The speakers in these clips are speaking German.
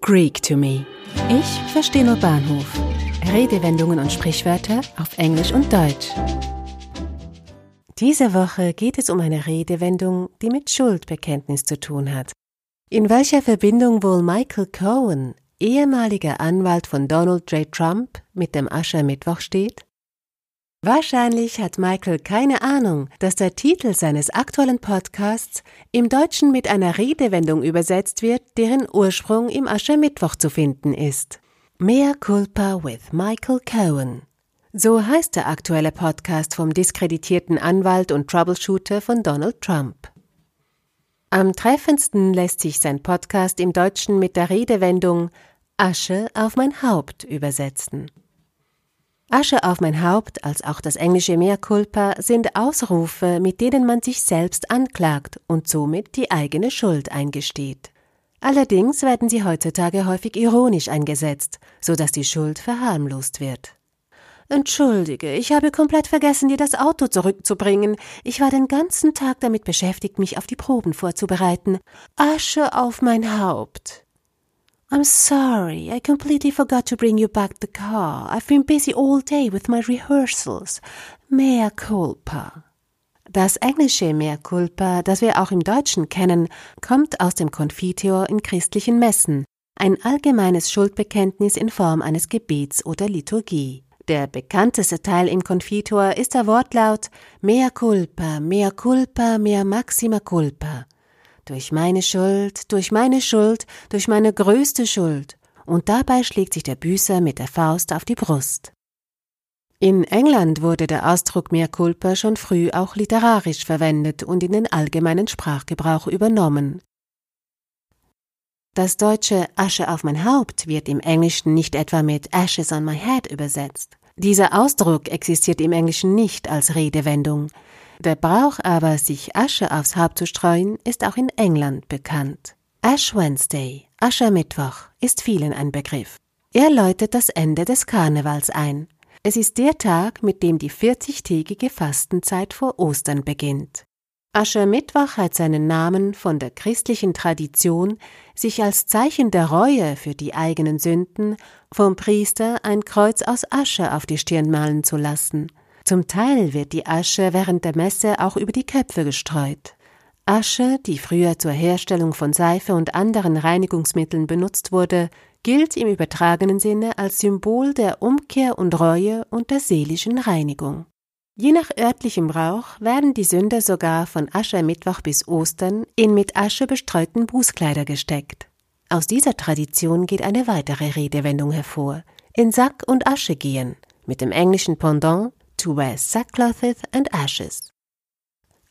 Greek to me. Ich verstehe nur Bahnhof. Redewendungen und Sprichwörter auf Englisch und Deutsch. Diese Woche geht es um eine Redewendung, die mit Schuldbekenntnis zu tun hat. In welcher Verbindung wohl Michael Cohen, ehemaliger Anwalt von Donald J. Trump, mit dem Aschermittwoch steht? Wahrscheinlich hat Michael keine Ahnung, dass der Titel seines aktuellen Podcasts im Deutschen mit einer Redewendung übersetzt wird, deren Ursprung im Aschermittwoch zu finden ist. Mea culpa with Michael Cohen. So heißt der aktuelle Podcast vom diskreditierten Anwalt und Troubleshooter von Donald Trump. Am treffendsten lässt sich sein Podcast im Deutschen mit der Redewendung Asche auf mein Haupt übersetzen. Asche auf mein Haupt als auch das englische Mea culpa sind Ausrufe, mit denen man sich selbst anklagt und somit die eigene Schuld eingesteht. Allerdings werden sie heutzutage häufig ironisch eingesetzt, so dass die Schuld verharmlost wird. Entschuldige, ich habe komplett vergessen, dir das Auto zurückzubringen. Ich war den ganzen Tag damit beschäftigt, mich auf die Proben vorzubereiten. Asche auf mein Haupt. I'm sorry, I completely forgot to bring you back the car. I've been busy all day with my rehearsals. Mea culpa. Das englische Mea culpa, das wir auch im Deutschen kennen, kommt aus dem Konfitior in christlichen Messen, ein allgemeines Schuldbekenntnis in Form eines Gebets oder Liturgie. Der bekannteste Teil im Konfitor ist der Wortlaut Mea culpa, mea culpa, mea maxima culpa durch meine Schuld, durch meine Schuld, durch meine größte Schuld, und dabei schlägt sich der Büßer mit der Faust auf die Brust. In England wurde der Ausdruck Mea culpa schon früh auch literarisch verwendet und in den allgemeinen Sprachgebrauch übernommen. Das deutsche Asche auf mein Haupt wird im Englischen nicht etwa mit Ashes on my head übersetzt. Dieser Ausdruck existiert im Englischen nicht als Redewendung, der Brauch aber, sich Asche aufs Haupt zu streuen, ist auch in England bekannt. Ash Wednesday, Aschermittwoch, ist vielen ein Begriff. Er läutet das Ende des Karnevals ein. Es ist der Tag, mit dem die 40-tägige Fastenzeit vor Ostern beginnt. Aschermittwoch hat seinen Namen von der christlichen Tradition, sich als Zeichen der Reue für die eigenen Sünden vom Priester ein Kreuz aus Asche auf die Stirn malen zu lassen – zum Teil wird die Asche während der Messe auch über die Köpfe gestreut. Asche, die früher zur Herstellung von Seife und anderen Reinigungsmitteln benutzt wurde, gilt im übertragenen Sinne als Symbol der Umkehr und Reue und der seelischen Reinigung. Je nach örtlichem Brauch werden die Sünder sogar von Aschermittwoch bis Ostern in mit Asche bestreuten Bußkleider gesteckt. Aus dieser Tradition geht eine weitere Redewendung hervor: in Sack und Asche gehen, mit dem englischen Pendant to wear sackcloth and ashes.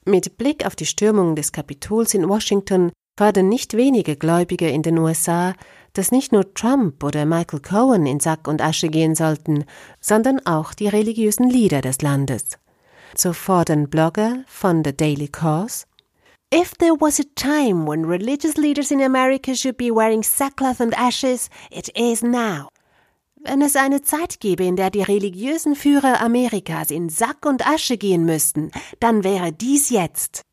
Mit Blick auf die Stürmung des Kapitols in Washington fordern nicht wenige Gläubige in den USA, dass nicht nur Trump oder Michael Cohen in Sack und Asche gehen sollten, sondern auch die religiösen Leader des Landes. So fordern Blogger von The Daily Cause If there was a time when religious leaders in America should be wearing sackcloth and ashes, it is now. Wenn es eine Zeit gäbe, in der die religiösen Führer Amerikas in Sack und Asche gehen müssten, dann wäre dies jetzt.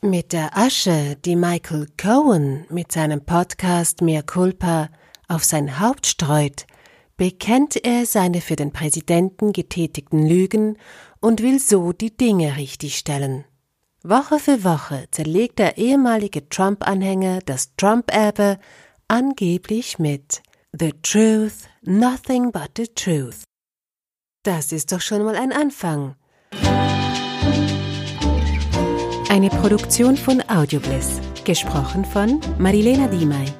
Mit der Asche, die Michael Cohen mit seinem Podcast Mea Culpa auf sein Haupt streut, bekennt er seine für den Präsidenten getätigten Lügen und will so die Dinge richtigstellen. Woche für Woche zerlegt der ehemalige Trump-Anhänger das Trump-Erbe angeblich mit The Truth, Nothing but the Truth. Das ist doch schon mal ein Anfang. Eine Produktion von Audiobliss, gesprochen von Marilena Diemey.